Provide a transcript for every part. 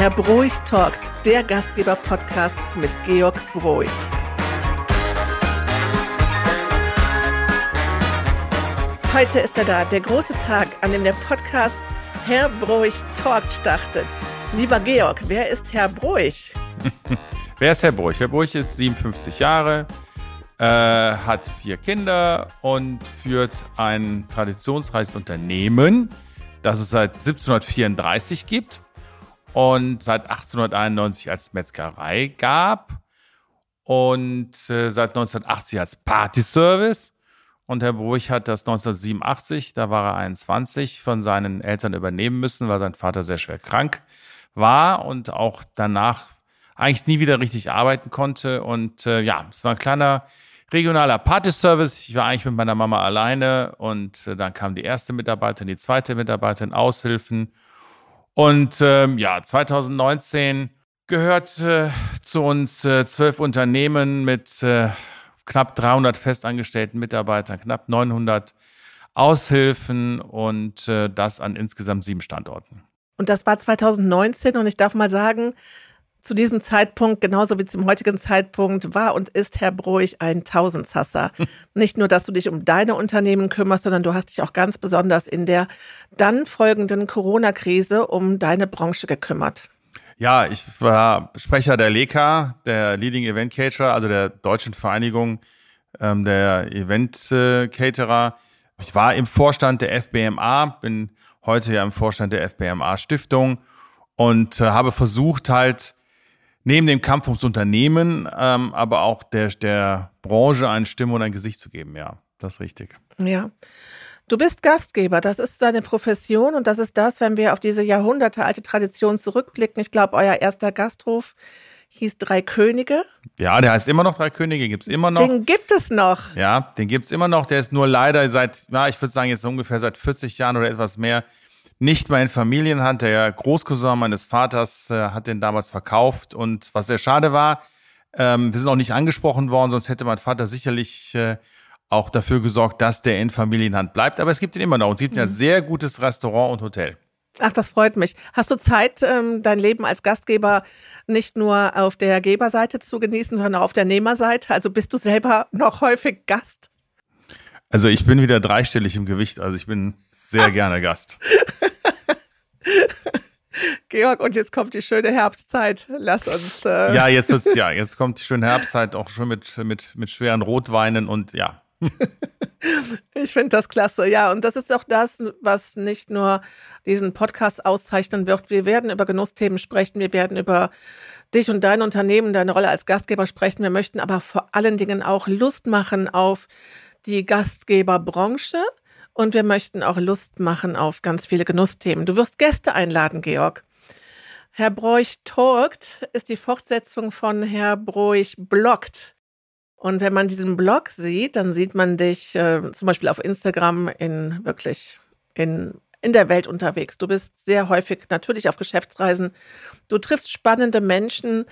Herr Broich talkt, der Gastgeber-Podcast mit Georg Broich. Heute ist er da, der große Tag, an dem der Podcast Herr Broich talkt startet. Lieber Georg, wer ist Herr Broich? wer ist Herr Broich? Herr Broich ist 57 Jahre, äh, hat vier Kinder und führt ein traditionsreiches Unternehmen, das es seit 1734 gibt und seit 1891 als Metzgerei gab und äh, seit 1980 als Partyservice. Und Herr Bruch hat das 1987, da war er 21, von seinen Eltern übernehmen müssen, weil sein Vater sehr schwer krank war und auch danach eigentlich nie wieder richtig arbeiten konnte. Und äh, ja, es war ein kleiner regionaler Partyservice. Ich war eigentlich mit meiner Mama alleine und äh, dann kam die erste Mitarbeiterin, die zweite Mitarbeiterin, Aushilfen. Und ähm, ja, 2019 gehört äh, zu uns äh, zwölf Unternehmen mit äh, knapp 300 festangestellten Mitarbeitern, knapp 900 Aushilfen und äh, das an insgesamt sieben Standorten. Und das war 2019 und ich darf mal sagen, zu diesem Zeitpunkt, genauso wie zum heutigen Zeitpunkt, war und ist Herr Broich ein Tausendsasser. Nicht nur, dass du dich um deine Unternehmen kümmerst, sondern du hast dich auch ganz besonders in der dann folgenden Corona-Krise um deine Branche gekümmert. Ja, ich war Sprecher der LECA, der Leading Event Caterer, also der deutschen Vereinigung ähm, der Event äh, Caterer. Ich war im Vorstand der FBMA, bin heute ja im Vorstand der FBMA Stiftung und äh, habe versucht halt neben dem Kampf ums Unternehmen, ähm, aber auch der, der Branche eine Stimme und ein Gesicht zu geben. Ja, das ist richtig. Ja. Du bist Gastgeber, das ist deine Profession und das ist das, wenn wir auf diese jahrhundertealte Tradition zurückblicken. Ich glaube, euer erster Gasthof hieß Drei Könige. Ja, der heißt immer noch Drei Könige, gibt es immer noch. Den gibt es noch. Ja, den gibt es immer noch. Der ist nur leider seit, ja, ich würde sagen, jetzt ungefähr seit 40 Jahren oder etwas mehr nicht mehr in Familienhand. Der Großcousin meines Vaters äh, hat den damals verkauft und was sehr schade war, ähm, wir sind auch nicht angesprochen worden, sonst hätte mein Vater sicherlich äh, auch dafür gesorgt, dass der in Familienhand bleibt. Aber es gibt ihn immer noch und es gibt mhm. ein sehr gutes Restaurant und Hotel. Ach, das freut mich. Hast du Zeit, ähm, dein Leben als Gastgeber nicht nur auf der Geberseite zu genießen, sondern auch auf der Nehmerseite? Also bist du selber noch häufig Gast? Also ich bin wieder dreistellig im Gewicht. Also ich bin sehr gerne Gast. Georg, und jetzt kommt die schöne Herbstzeit. Lass uns. Äh ja, jetzt wird's, ja, jetzt kommt die schöne Herbstzeit auch schon mit, mit, mit schweren Rotweinen und ja. ich finde das klasse, ja. Und das ist auch das, was nicht nur diesen Podcast auszeichnen wird. Wir werden über Genussthemen sprechen. Wir werden über dich und dein Unternehmen, deine Rolle als Gastgeber sprechen. Wir möchten aber vor allen Dingen auch Lust machen auf die Gastgeberbranche und wir möchten auch Lust machen auf ganz viele Genussthemen. Du wirst Gäste einladen, Georg. Herr Broich talkt ist die Fortsetzung von Herr Broich bloggt. Und wenn man diesen Blog sieht, dann sieht man dich äh, zum Beispiel auf Instagram in wirklich in, in der Welt unterwegs. Du bist sehr häufig natürlich auf Geschäftsreisen. Du triffst spannende Menschen.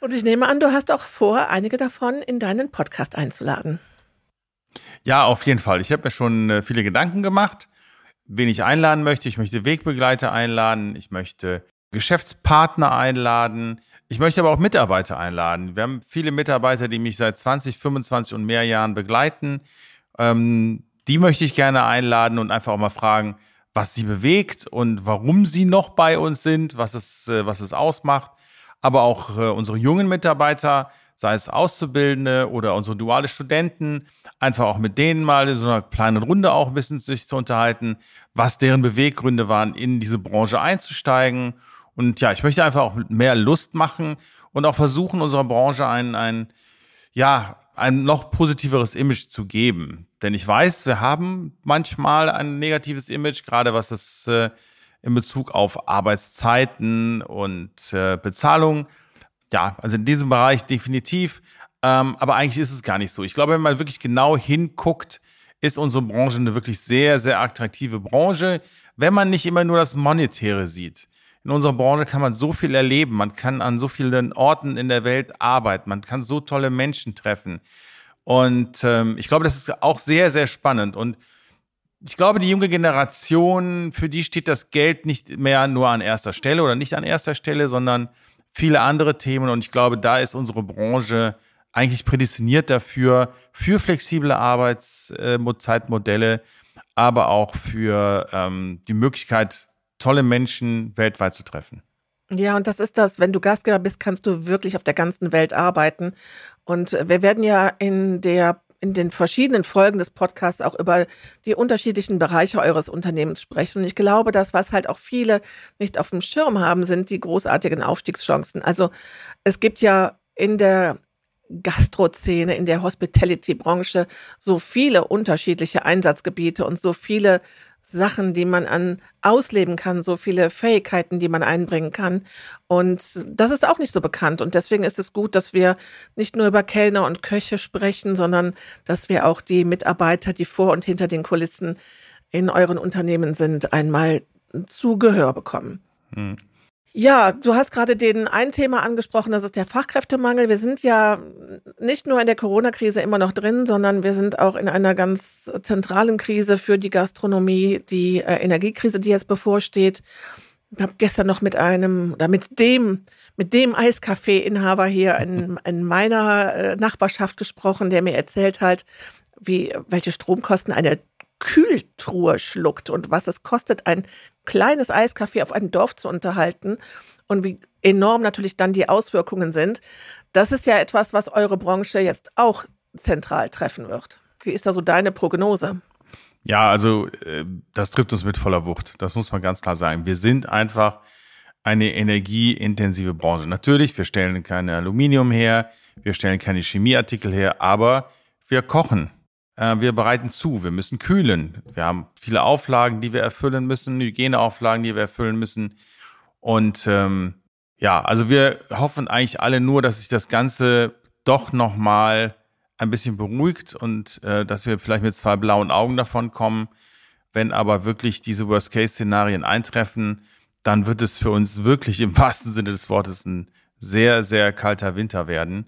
Und ich nehme an, du hast auch vor, einige davon in deinen Podcast einzuladen. Ja, auf jeden Fall. Ich habe mir schon äh, viele Gedanken gemacht, wen ich einladen möchte. Ich möchte Wegbegleiter einladen, ich möchte Geschäftspartner einladen, ich möchte aber auch Mitarbeiter einladen. Wir haben viele Mitarbeiter, die mich seit 20, 25 und mehr Jahren begleiten. Ähm, die möchte ich gerne einladen und einfach auch mal fragen, was sie bewegt und warum sie noch bei uns sind, was es, äh, was es ausmacht. Aber auch äh, unsere jungen Mitarbeiter sei es Auszubildende oder unsere duale Studenten, einfach auch mit denen mal in so einer kleinen Runde auch ein bisschen sich zu unterhalten, was deren Beweggründe waren, in diese Branche einzusteigen. Und ja, ich möchte einfach auch mehr Lust machen und auch versuchen, unserer Branche ein, ein, ja, ein noch positiveres Image zu geben. Denn ich weiß, wir haben manchmal ein negatives Image, gerade was das äh, in Bezug auf Arbeitszeiten und äh, Bezahlung ja, also in diesem Bereich definitiv. Ähm, aber eigentlich ist es gar nicht so. Ich glaube, wenn man wirklich genau hinguckt, ist unsere Branche eine wirklich sehr, sehr attraktive Branche, wenn man nicht immer nur das Monetäre sieht. In unserer Branche kann man so viel erleben, man kann an so vielen Orten in der Welt arbeiten, man kann so tolle Menschen treffen. Und ähm, ich glaube, das ist auch sehr, sehr spannend. Und ich glaube, die junge Generation, für die steht das Geld nicht mehr nur an erster Stelle oder nicht an erster Stelle, sondern viele andere Themen. Und ich glaube, da ist unsere Branche eigentlich prädestiniert dafür, für flexible Arbeitszeitmodelle, aber auch für ähm, die Möglichkeit, tolle Menschen weltweit zu treffen. Ja, und das ist das, wenn du Gastgeber bist, kannst du wirklich auf der ganzen Welt arbeiten. Und wir werden ja in der in den verschiedenen Folgen des Podcasts auch über die unterschiedlichen Bereiche eures Unternehmens sprechen. Und ich glaube, das, was halt auch viele nicht auf dem Schirm haben, sind die großartigen Aufstiegschancen. Also es gibt ja in der Gastrozene, in der Hospitality-Branche so viele unterschiedliche Einsatzgebiete und so viele Sachen, die man an ausleben kann, so viele Fähigkeiten, die man einbringen kann. Und das ist auch nicht so bekannt. Und deswegen ist es gut, dass wir nicht nur über Kellner und Köche sprechen, sondern dass wir auch die Mitarbeiter, die vor und hinter den Kulissen in euren Unternehmen sind, einmal zu Gehör bekommen. Hm. Ja, du hast gerade den ein Thema angesprochen, das ist der Fachkräftemangel. Wir sind ja nicht nur in der Corona-Krise immer noch drin, sondern wir sind auch in einer ganz zentralen Krise für die Gastronomie, die äh, Energiekrise, die jetzt bevorsteht. Ich habe gestern noch mit einem oder mit dem mit dem Eiskaffee-Inhaber hier in, in meiner äh, Nachbarschaft gesprochen, der mir erzählt hat, wie welche Stromkosten eine Kühltruhe schluckt und was es kostet, ein kleines Eiskaffee auf einem Dorf zu unterhalten und wie enorm natürlich dann die Auswirkungen sind. Das ist ja etwas, was eure Branche jetzt auch zentral treffen wird. Wie ist da so deine Prognose? Ja, also äh, das trifft uns mit voller Wucht. Das muss man ganz klar sagen. Wir sind einfach eine energieintensive Branche. Natürlich, wir stellen keine Aluminium her, wir stellen keine Chemieartikel her, aber wir kochen. Äh, wir bereiten zu, wir müssen kühlen. Wir haben viele Auflagen, die wir erfüllen müssen, Hygieneauflagen, die wir erfüllen müssen. Und ähm, ja, also wir hoffen eigentlich alle nur, dass sich das Ganze doch nochmal ein bisschen beruhigt und äh, dass wir vielleicht mit zwei blauen Augen davon kommen. Wenn aber wirklich diese Worst-Case-Szenarien eintreffen, dann wird es für uns wirklich im wahrsten Sinne des Wortes ein sehr, sehr kalter Winter werden.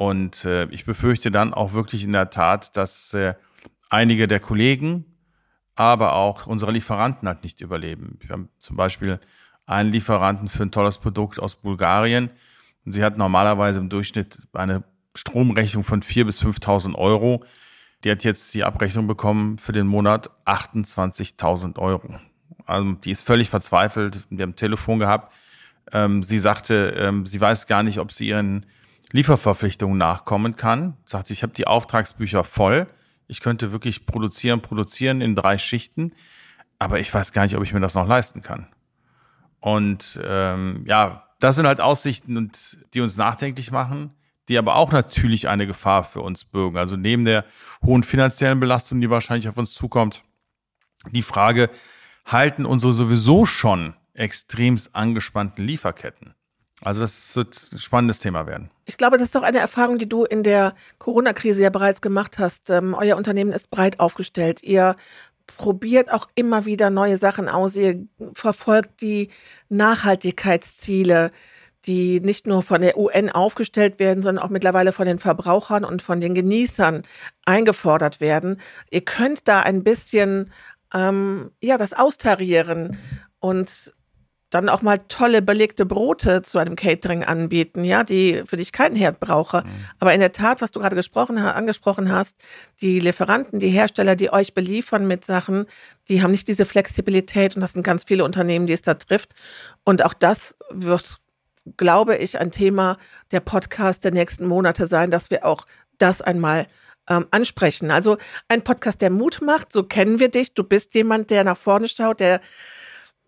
Und äh, ich befürchte dann auch wirklich in der Tat, dass äh, einige der Kollegen, aber auch unsere Lieferanten halt nicht überleben. Wir haben zum Beispiel einen Lieferanten für ein tolles Produkt aus Bulgarien. Und sie hat normalerweise im Durchschnitt eine Stromrechnung von 4.000 bis 5.000 Euro. Die hat jetzt die Abrechnung bekommen für den Monat 28.000 Euro. Also die ist völlig verzweifelt. Wir haben ein Telefon gehabt. Ähm, sie sagte, ähm, sie weiß gar nicht, ob sie ihren Lieferverpflichtungen nachkommen kann. Sagt ich habe die Auftragsbücher voll. Ich könnte wirklich produzieren, produzieren in drei Schichten, aber ich weiß gar nicht, ob ich mir das noch leisten kann. Und ähm, ja, das sind halt Aussichten, und die uns nachdenklich machen, die aber auch natürlich eine Gefahr für uns bürgen. Also neben der hohen finanziellen Belastung, die wahrscheinlich auf uns zukommt, die Frage, halten unsere sowieso schon extremst angespannten Lieferketten also das wird ein spannendes Thema werden. Ich glaube, das ist doch eine Erfahrung, die du in der Corona-Krise ja bereits gemacht hast. Ähm, euer Unternehmen ist breit aufgestellt. Ihr probiert auch immer wieder neue Sachen aus. Ihr verfolgt die Nachhaltigkeitsziele, die nicht nur von der UN aufgestellt werden, sondern auch mittlerweile von den Verbrauchern und von den Genießern eingefordert werden. Ihr könnt da ein bisschen ähm, ja das austarieren und dann auch mal tolle belegte Brote zu einem Catering anbieten, ja, die für dich keinen Herd brauche. Mhm. Aber in der Tat, was du gerade gesprochen, angesprochen hast, die Lieferanten, die Hersteller, die euch beliefern mit Sachen, die haben nicht diese Flexibilität und das sind ganz viele Unternehmen, die es da trifft. Und auch das wird, glaube ich, ein Thema der Podcast der nächsten Monate sein, dass wir auch das einmal ähm, ansprechen. Also ein Podcast, der Mut macht, so kennen wir dich. Du bist jemand, der nach vorne schaut, der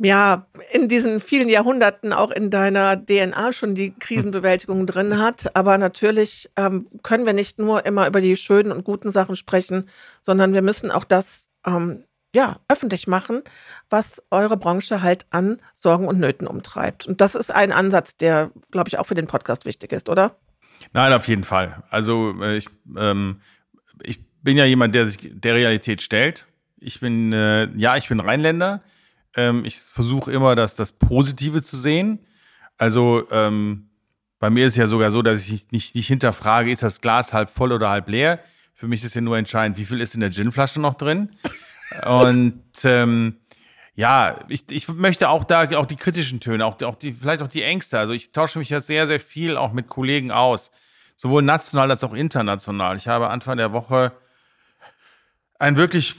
ja, in diesen vielen Jahrhunderten auch in deiner DNA schon die Krisenbewältigung drin hat. Aber natürlich ähm, können wir nicht nur immer über die schönen und guten Sachen sprechen, sondern wir müssen auch das ähm, ja, öffentlich machen, was eure Branche halt an Sorgen und Nöten umtreibt. Und das ist ein Ansatz, der, glaube ich, auch für den Podcast wichtig ist, oder? Nein, auf jeden Fall. Also äh, ich, ähm, ich bin ja jemand, der sich der Realität stellt. Ich bin, äh, ja, ich bin Rheinländer. Ähm, ich versuche immer, das, das Positive zu sehen. Also ähm, bei mir ist es ja sogar so, dass ich nicht, nicht hinterfrage, ist das Glas halb voll oder halb leer. Für mich ist ja nur entscheidend, wie viel ist in der Ginflasche noch drin. Und ähm, ja, ich, ich möchte auch da auch die kritischen Töne, auch, auch die, vielleicht auch die Ängste. Also ich tausche mich ja sehr, sehr viel auch mit Kollegen aus, sowohl national als auch international. Ich habe Anfang der Woche ein wirklich,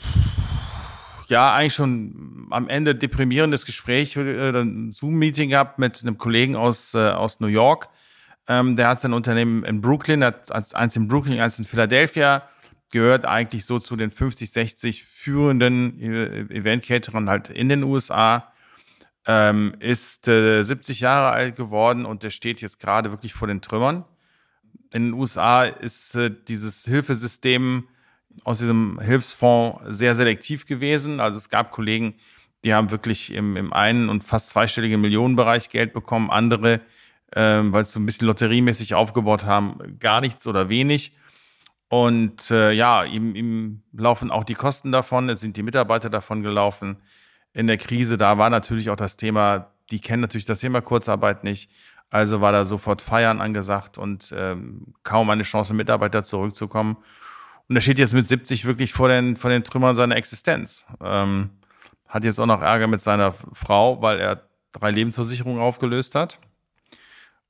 ja, eigentlich schon am Ende deprimierendes Gespräch, äh, ein Zoom-Meeting gehabt mit einem Kollegen aus, äh, aus New York. Ähm, der hat sein Unternehmen in Brooklyn, hat eins in Brooklyn, eins in Philadelphia gehört eigentlich so zu den 50, 60 führenden äh, Event-Caterern halt in den USA. Ähm, ist äh, 70 Jahre alt geworden und der steht jetzt gerade wirklich vor den Trümmern. In den USA ist äh, dieses Hilfesystem aus diesem Hilfsfonds sehr selektiv gewesen. Also es gab Kollegen, die haben wirklich im, im einen und fast zweistelligen Millionenbereich Geld bekommen, andere, ähm, weil sie so ein bisschen lotteriemäßig aufgebaut haben, gar nichts oder wenig. Und äh, ja, ihm, ihm laufen auch die Kosten davon, es sind die Mitarbeiter davon gelaufen. In der Krise, da war natürlich auch das Thema, die kennen natürlich das Thema Kurzarbeit nicht. Also war da sofort Feiern angesagt und ähm, kaum eine Chance, Mitarbeiter zurückzukommen. Und er steht jetzt mit 70 wirklich vor den, vor den Trümmern seiner Existenz. Ähm, hat jetzt auch noch Ärger mit seiner Frau, weil er drei Lebensversicherungen aufgelöst hat.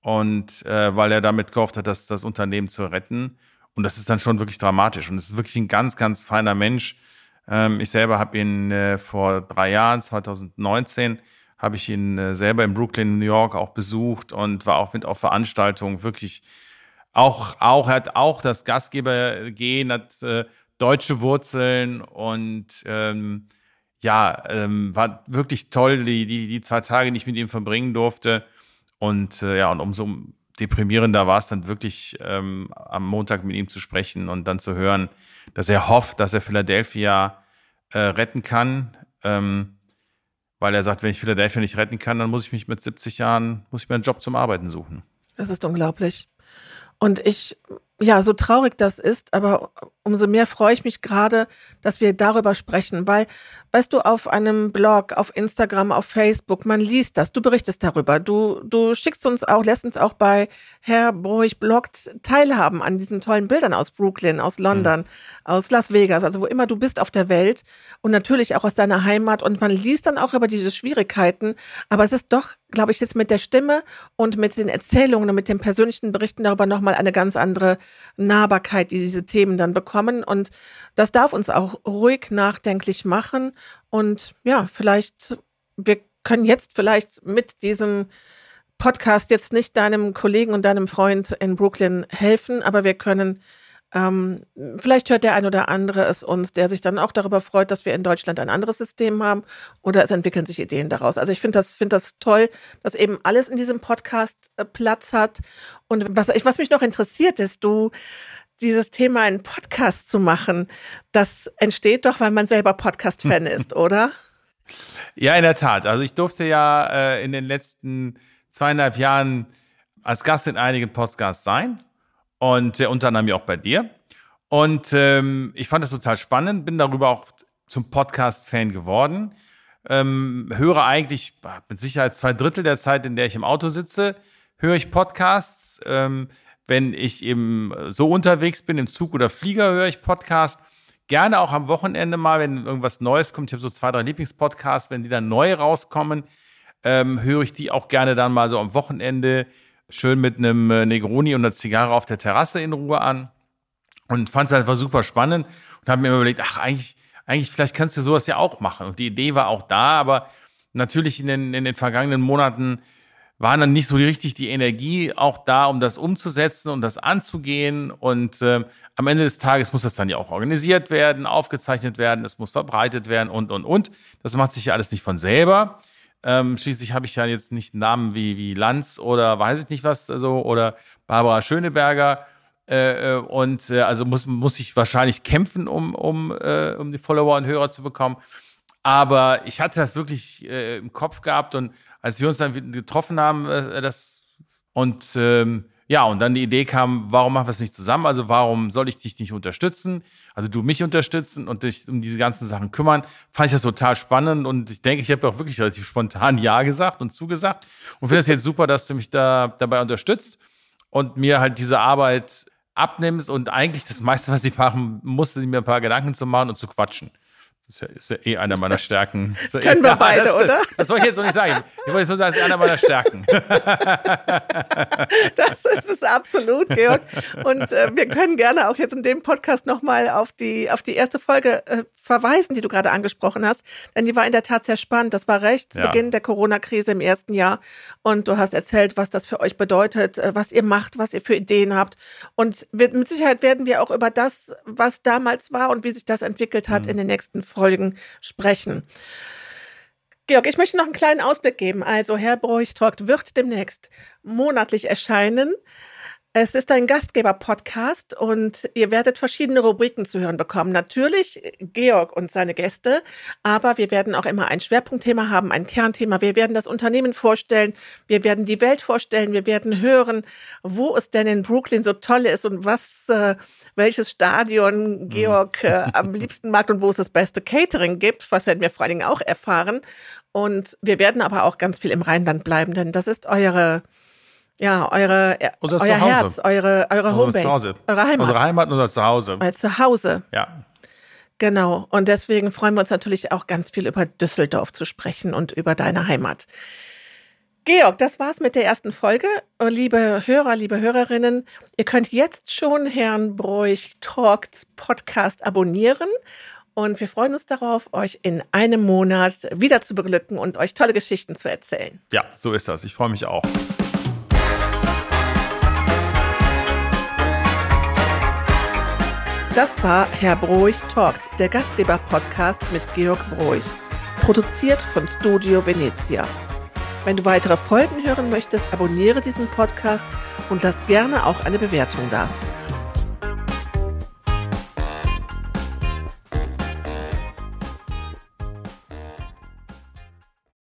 Und äh, weil er damit gehofft hat, das, das Unternehmen zu retten. Und das ist dann schon wirklich dramatisch. Und es ist wirklich ein ganz, ganz feiner Mensch. Ähm, ich selber habe ihn äh, vor drei Jahren, 2019, habe ich ihn äh, selber in Brooklyn, New York auch besucht und war auch mit auf Veranstaltungen. Wirklich auch, auch, hat auch das Gastgebergehen, hat äh, deutsche Wurzeln und ähm, ja, ähm, war wirklich toll, die, die, die zwei Tage, die ich mit ihm verbringen durfte. Und äh, ja, und umso deprimierender war es dann wirklich ähm, am Montag mit ihm zu sprechen und dann zu hören, dass er hofft, dass er Philadelphia äh, retten kann. Ähm, weil er sagt, wenn ich Philadelphia nicht retten kann, dann muss ich mich mit 70 Jahren, muss ich mir einen Job zum Arbeiten suchen. Das ist unglaublich. Und ich ja, so traurig das ist, aber umso mehr freue ich mich gerade, dass wir darüber sprechen, weil, weißt du, auf einem Blog, auf Instagram, auf Facebook, man liest das, du berichtest darüber, du, du schickst uns auch, lässt uns auch bei Herr Bruch bloggt teilhaben an diesen tollen Bildern aus Brooklyn, aus London, mhm. aus Las Vegas, also wo immer du bist auf der Welt und natürlich auch aus deiner Heimat und man liest dann auch über diese Schwierigkeiten, aber es ist doch, glaube ich, jetzt mit der Stimme und mit den Erzählungen und mit den persönlichen Berichten darüber nochmal eine ganz andere Nahbarkeit, die diese Themen dann bekommen. Und das darf uns auch ruhig nachdenklich machen. Und ja, vielleicht, wir können jetzt vielleicht mit diesem Podcast jetzt nicht deinem Kollegen und deinem Freund in Brooklyn helfen, aber wir können ähm, vielleicht hört der ein oder andere es uns, der sich dann auch darüber freut, dass wir in Deutschland ein anderes System haben oder es entwickeln sich Ideen daraus. Also ich finde das, finde das toll, dass eben alles in diesem Podcast äh, Platz hat. Und was, was mich noch interessiert, ist, du, dieses Thema einen Podcast zu machen, das entsteht doch, weil man selber Podcast-Fan ist, oder? Ja, in der Tat. Also ich durfte ja äh, in den letzten zweieinhalb Jahren als Gast in einigen Podcasts sein und äh, unter anderem ja auch bei dir. Und ähm, ich fand das total spannend, bin darüber auch zum Podcast-Fan geworden. Ähm, höre eigentlich mit Sicherheit zwei Drittel der Zeit, in der ich im Auto sitze, höre ich Podcasts. Ähm, wenn ich eben so unterwegs bin, im Zug oder Flieger, höre ich Podcasts. Gerne auch am Wochenende mal, wenn irgendwas Neues kommt. Ich habe so zwei, drei Lieblingspodcasts. Wenn die dann neu rauskommen, ähm, höre ich die auch gerne dann mal so am Wochenende schön mit einem äh, Negroni und einer Zigarre auf der Terrasse in Ruhe an und fand es einfach super spannend und habe mir immer überlegt, ach, eigentlich, eigentlich, vielleicht kannst du sowas ja auch machen. Und die Idee war auch da, aber natürlich in den, in den vergangenen Monaten war dann nicht so richtig die Energie auch da, um das umzusetzen und das anzugehen. Und äh, am Ende des Tages muss das dann ja auch organisiert werden, aufgezeichnet werden, es muss verbreitet werden und, und, und. Das macht sich ja alles nicht von selber. Ähm, schließlich habe ich ja jetzt nicht Namen wie, wie Lanz oder weiß ich nicht was, also, oder Barbara Schöneberger. Äh, äh, und äh, also muss, muss ich wahrscheinlich kämpfen, um, um, äh, um die Follower und Hörer zu bekommen. Aber ich hatte das wirklich äh, im Kopf gehabt und als wir uns dann getroffen haben, äh, das und ähm, ja, und dann die Idee kam, warum machen wir es nicht zusammen? Also warum soll ich dich nicht unterstützen? Also du mich unterstützen und dich um diese ganzen Sachen kümmern. Fand ich das total spannend und ich denke, ich habe auch wirklich relativ spontan Ja gesagt und zugesagt und finde es jetzt super, dass du mich da dabei unterstützt und mir halt diese Arbeit abnimmst und eigentlich das meiste, was ich machen musste, mir ein paar Gedanken zu machen und zu quatschen. Das ist ja eh einer meiner Stärken. Das können wir beide, das oder? Das wollte ich jetzt noch nicht sagen. Ich wollte jetzt nur sagen, das ist einer meiner Stärken. Das ist es absolut, Georg. Und äh, wir können gerne auch jetzt in dem Podcast nochmal auf die, auf die erste Folge äh, verweisen, die du gerade angesprochen hast. Denn die war in der Tat sehr spannend. Das war recht zu Ja. Beginn der Corona-Krise im ersten Jahr. Und du hast erzählt, was das für euch bedeutet, äh, was ihr macht, was ihr für Ideen habt. Und mit Sicherheit werden wir auch über das, was damals war und wie sich das entwickelt hat, in den nächsten Folgen sprechen. Georg, ich möchte noch einen kleinen Ausblick geben. Also, Herr Broich Talkt wird demnächst monatlich erscheinen. Es ist ein Gastgeber-Podcast und ihr werdet verschiedene Rubriken zu hören bekommen. Natürlich Georg und seine Gäste, aber wir werden auch immer ein Schwerpunktthema haben, ein Kernthema. Wir werden das Unternehmen vorstellen, wir werden die Welt vorstellen, wir werden hören, wo es denn in Brooklyn so toll ist und was, äh, welches Stadion Georg äh, am liebsten mag und wo es das beste Catering gibt. Was werden wir vor allen Dingen auch erfahren. Und wir werden aber auch ganz viel im Rheinland bleiben, denn das ist eure ja, eure, äh, Unser euer Zuhause. Herz, eure, eure Unser Homebase, Zuhause. eure Heimat, Unsere Heimat und unser Zuhause. euer Zuhause. Ja. Genau. Und deswegen freuen wir uns natürlich auch ganz viel über Düsseldorf zu sprechen und über deine Heimat. Georg, das war's mit der ersten Folge. Liebe Hörer, liebe Hörerinnen, ihr könnt jetzt schon Herrn Broich Talks Podcast abonnieren. Und wir freuen uns darauf, euch in einem Monat wieder zu beglücken und euch tolle Geschichten zu erzählen. ja, so ist das. Ich freue mich auch. Das war Herr Broich Talkt, der Gastgeber-Podcast mit Georg Broich. Produziert von Studio Venezia. Wenn du weitere Folgen hören möchtest, abonniere diesen Podcast und lass gerne auch eine Bewertung da.